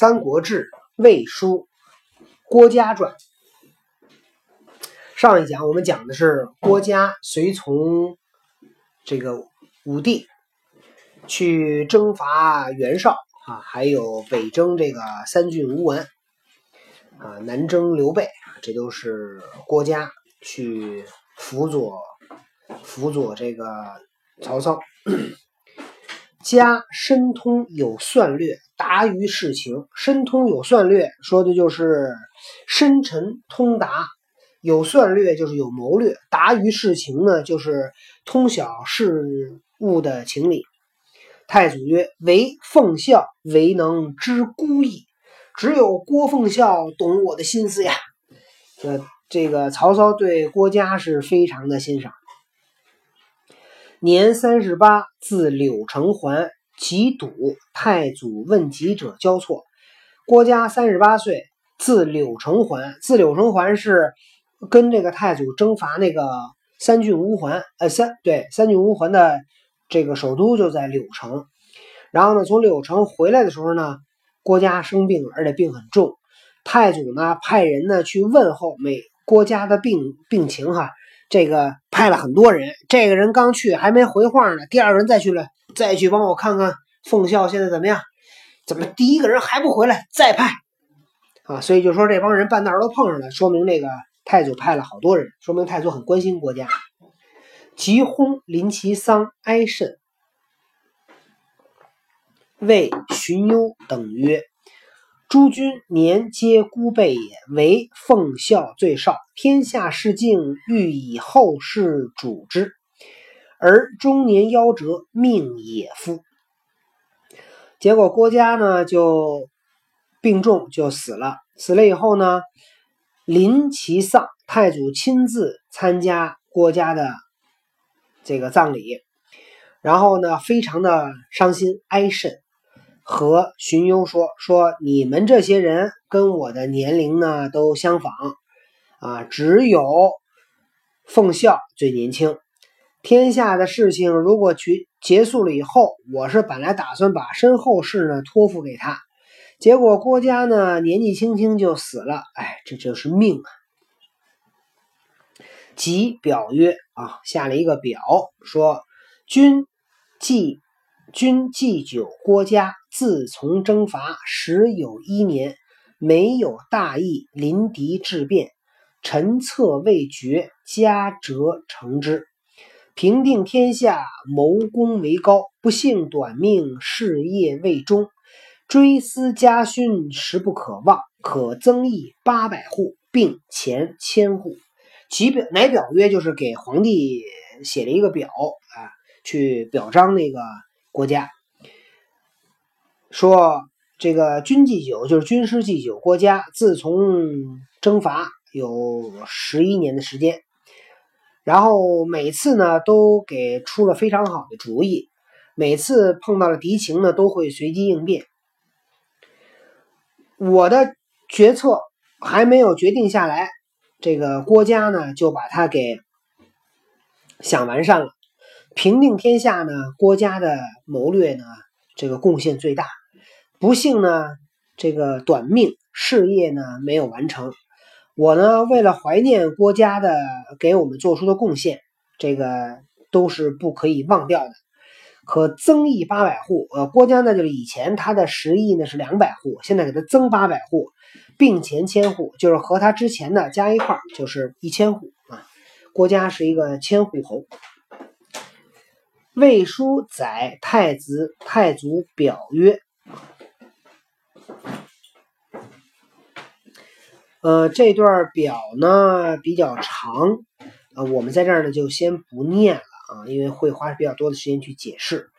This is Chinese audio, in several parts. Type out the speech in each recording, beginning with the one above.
三国志·魏书·郭嘉传》。上一讲我们讲的是郭嘉随从这个武帝去征伐袁绍啊，还有北征这个三郡吴文啊，南征刘备，这都是郭嘉去辅佐辅佐这个曹操。家深通有算略，达于事情。深通有算略，说的就是深沉通达；有算略就是有谋略；达于事情呢，就是通晓事物的情理。太祖曰：“唯奉孝，唯能知孤意。只有郭奉孝懂我的心思呀。”这这个曹操对郭嘉是非常的欣赏。年三十八，字柳城环，其堵。太祖问疾者交错。郭嘉三十八岁，自柳城还。自柳城还是跟这个太祖征伐那个三郡乌桓，呃，三对三郡乌桓的这个首都就在柳城。然后呢，从柳城回来的时候呢，郭嘉生病了，而且病很重。太祖呢，派人呢去问候美郭嘉的病病情，哈。这个派了很多人，这个人刚去还没回话呢，第二个人再去了，再去帮我看看奉孝现在怎么样？怎么第一个人还不回来？再派啊！所以就说这帮人半道都碰上了，说明这个太祖派了好多人，说明太祖很关心国家。吉薨临其丧，哀甚。谓荀攸等曰。诸君年皆孤辈也，唯奉孝最少。天下事境，欲以后世主之，而中年夭折，命也夫。结果郭嘉呢就病重，就死了。死了以后呢，临其丧，太祖亲自参加郭嘉的这个葬礼，然后呢，非常的伤心哀甚。和荀攸说：“说你们这些人跟我的年龄呢都相仿，啊，只有奉孝最年轻。天下的事情如果去结束了以后，我是本来打算把身后事呢托付给他，结果郭嘉呢年纪轻轻就死了，哎，这就是命啊。”即表曰：“啊，下了一个表，说君祭君祭酒郭嘉。”自从征伐时有一年，没有大义，临敌致变，臣策未决，嘉折成之。平定天下，谋功为高，不幸短命，事业未终。追思家勋，实不可忘。可增邑八百户，并钱千户。其表乃表曰，就是给皇帝写了一个表啊，去表彰那个国家。说这个军祭酒就是军师祭酒，国家自从征伐有十一年的时间，然后每次呢都给出了非常好的主意，每次碰到了敌情呢都会随机应变。我的决策还没有决定下来，这个郭嘉呢就把他给想完善了。平定天下呢，郭嘉的谋略呢这个贡献最大。不幸呢，这个短命事业呢没有完成。我呢为了怀念郭嘉的给我们做出的贡献，这个都是不可以忘掉的。可增邑八百户，呃，郭嘉呢就是以前他的十亿呢是两百户，现在给他增八百户，并前千户，就是和他之前的加一块就是一千户啊。郭嘉是一个千户侯。魏书载太子太祖表曰。呃，这段表呢比较长，呃，我们在这儿呢就先不念了啊，因为会花比较多的时间去解释。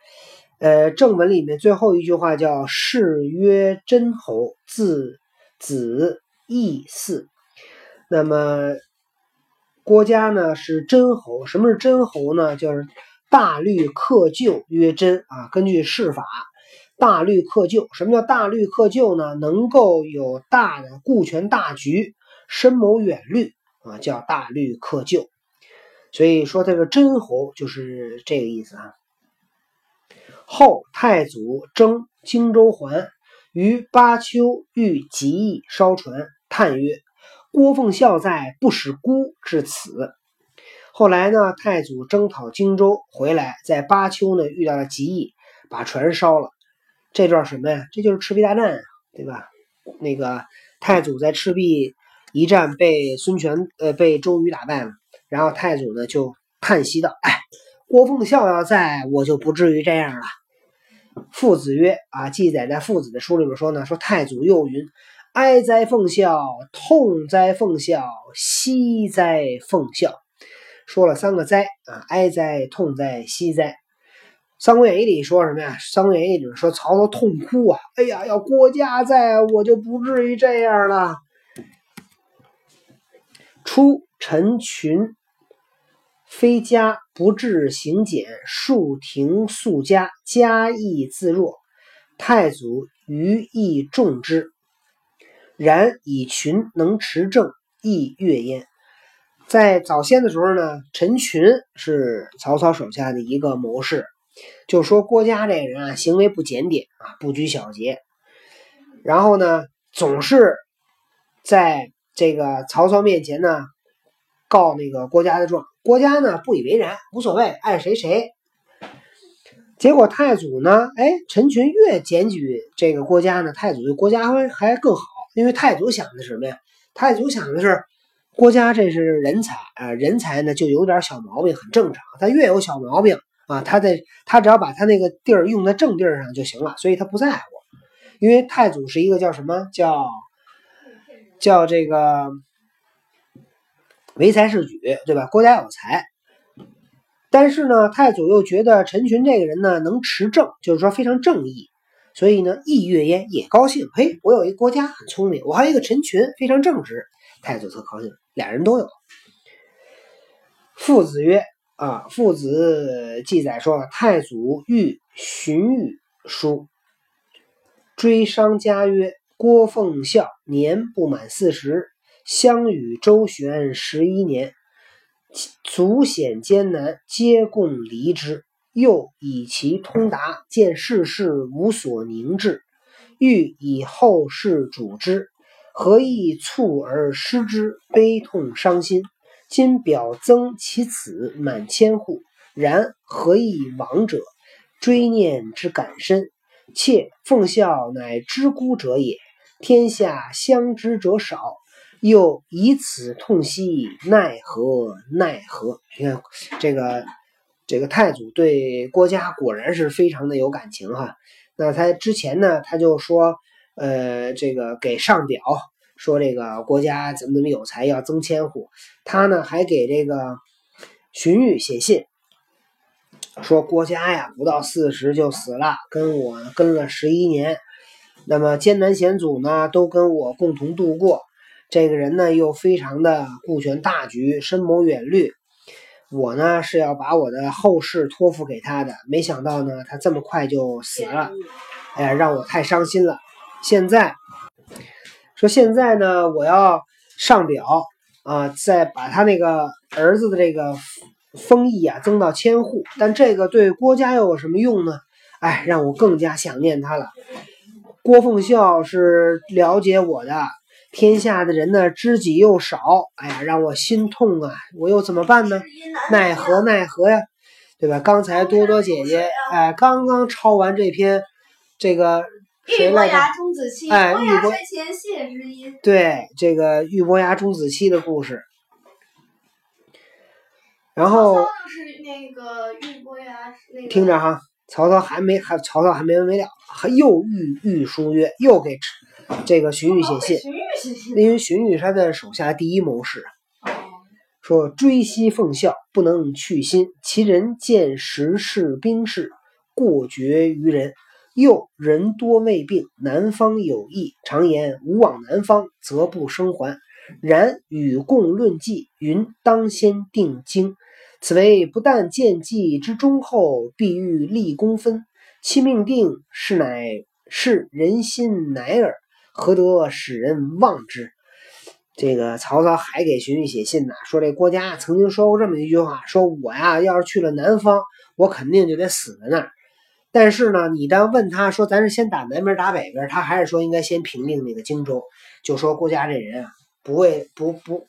呃，正文里面最后一句话叫“谥曰真侯，字子义嗣”。那么郭嘉呢是真侯，什么是真侯呢？就是大律克旧曰真啊，根据谥法。大律克旧，什么叫大律克旧呢？能够有大的顾全大局，深谋远虑啊，叫大律克旧。所以说这个真侯就是这个意思啊。后太祖征荆州还，于巴丘欲极意烧船，叹曰：“郭奉孝在，不使孤至此。”后来呢，太祖征讨荆州回来，在巴丘呢遇到了极意，把船烧了。这段什么呀？这就是赤壁大战，对吧？那个太祖在赤壁一战被孙权呃被周瑜打败了，然后太祖呢就叹息道：“哎，郭奉孝要在，我就不至于这样了。”父子曰：“啊，记载在父子的书里面说呢，说太祖又云：‘哀哉奉孝，痛哉奉孝，惜哉奉孝。’说了三个哉啊，哀哉、痛哉、惜哉。”《三国演义》里说什么呀？《三国演义》里说曹操痛哭啊！哎呀，要郭嘉在，我就不至于这样了。初，陈群非家不治行俭，庶廷素家，家义自若。太祖余亦重之，然以群能持政，亦悦焉。在早先的时候呢，陈群是曹操手下的一个谋士。就说郭嘉这人啊，行为不检点啊，不拘小节，然后呢，总是在这个曹操面前呢告那个郭嘉的状。郭嘉呢不以为然，无所谓，爱谁谁。结果太祖呢，哎，陈群越检举这个郭嘉呢，太祖对郭嘉还还更好，因为太祖想的是什么呀？太祖想的是郭嘉这是人才啊，人才呢就有点小毛病，很正常。他越有小毛病。啊，他在他只要把他那个地儿用在正地儿上就行了，所以他不在乎。因为太祖是一个叫什么叫叫这个唯才是举，对吧？国家有才，但是呢，太祖又觉得陈群这个人呢能持正，就是说非常正义，所以呢，意悦焉也高兴。嘿，我有一个国家很聪明，我还有一个陈群非常正直，太祖特高兴，俩人都有。父子曰。啊，父子记载说，太祖欲荀彧书，追商家曰：“郭奉孝年不满四十，相与周旋十一年，足险艰难，皆共离之。又以其通达，见世事无所凝滞，欲以后世主之，何以促而失之？悲痛伤心。”今表增其子满千户，然何以亡者？追念之感深。妾奉孝乃知孤者也，天下相知者少，又以此痛惜，奈何奈何？你看这个这个太祖对郭嘉果然是非常的有感情哈。那他之前呢，他就说，呃，这个给上表。说这个国家怎么怎么有才，要增千户。他呢还给这个荀彧写信，说郭嘉呀不到四十就死了，跟我跟了十一年，那么艰难险阻呢都跟我共同度过。这个人呢又非常的顾全大局，深谋远虑。我呢是要把我的后事托付给他的，没想到呢他这么快就死了，哎呀让我太伤心了。现在。说现在呢，我要上表啊，再把他那个儿子的这个封邑啊增到千户，但这个对郭家又有什么用呢？哎，让我更加想念他了。郭奉孝是了解我的，天下的人呢知己又少，哎呀，让我心痛啊！我又怎么办呢？奈何奈何呀，对吧？刚才多多姐姐哎，刚刚抄完这篇这个。玉伯牙钟子期，伯前谢之音。对，这个玉伯牙钟子期的故事。然后是那个玉伯牙，那个听着哈，曹操还没还曹操还没完没了，还又御御书曰，又给这个荀彧写信，荀彧写信因为荀彧是他的手下第一谋士，说追昔奉孝，不能去心，其人见时事兵事，过绝于人。又人多未病，南方有疫，常言无往南方，则不生还。然与共论计，云当先定京。此为不但见计之忠厚，必欲立功分。其命定，是乃是人心乃尔，何得使人忘之？这个曹操还给荀彧写信呢，说这郭嘉曾经说过这么一句话：说我呀，要是去了南方，我肯定就得死在那儿。但是呢，你当问他说咱是先打南边打北边，他还是说应该先平定那个荆州。就说郭嘉这人啊，不为不不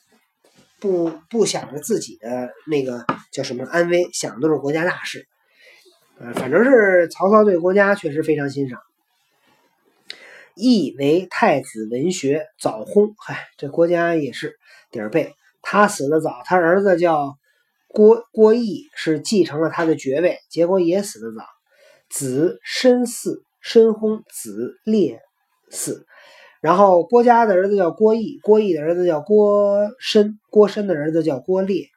不不想着自己的那个叫什么安危，想的都是国家大事。呃，反正是曹操对郭嘉确实非常欣赏。义为太子文学早薨，嗨，这郭嘉也是点儿背，他死的早，他儿子叫郭郭义，是继承了他的爵位，结果也死的早。子申嗣，申薨，子烈嗣。然后郭嘉的儿子叫郭义，郭义的儿子叫郭申，郭申的儿子叫郭烈，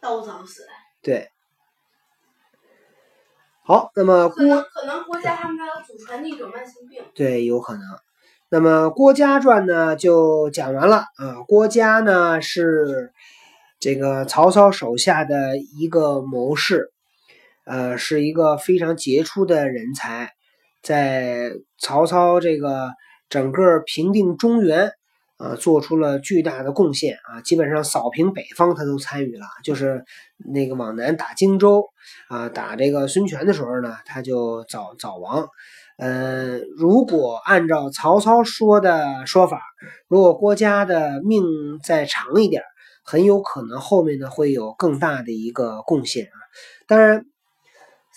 都早死。对。好，那么郭可能郭嘉他们家有祖传的一种慢性病，对，有可能。那么《郭嘉传》呢就讲完了啊。郭嘉呢是这个曹操手下的一个谋士。呃，是一个非常杰出的人才，在曹操这个整个平定中原啊，做出了巨大的贡献啊，基本上扫平北方他都参与了。就是那个往南打荆州啊，打这个孙权的时候呢，他就早早亡。嗯，如果按照曹操说的说法，如果郭嘉的命再长一点，很有可能后面呢会有更大的一个贡献啊。当然。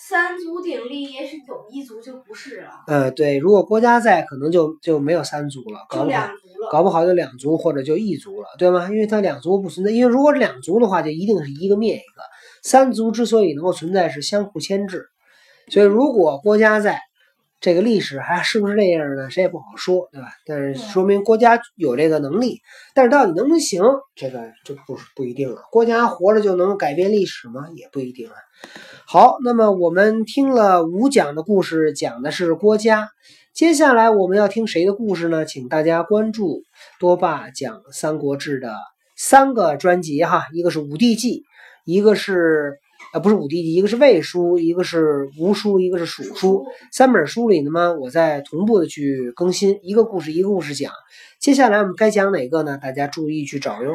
三足鼎立也许有一足就不是了。呃，对，如果郭嘉在，可能就就没有三足了，搞不好搞不好就两足或者就一足了，对吗？因为它两足不存在，因为如果两足的话，就一定是一个灭一个。三足之所以能够存在，是相互牵制。所以如果郭嘉在。这个历史还是不是这样呢？谁也不好说，对吧？但是说明国家有这个能力，但是到底能不能行，这个就不不一定了。国家活着就能改变历史吗？也不一定啊。好，那么我们听了五讲的故事，讲的是郭嘉。接下来我们要听谁的故事呢？请大家关注多爸讲《三国志》的三个专辑哈，一个是《武帝纪》，一个是。啊，不是五帝纪，一个是魏书，一个是吴书，一个是蜀书，三本书里呢，我在同步的去更新，一个故事一个故事讲。接下来我们该讲哪个呢？大家注意去找哟。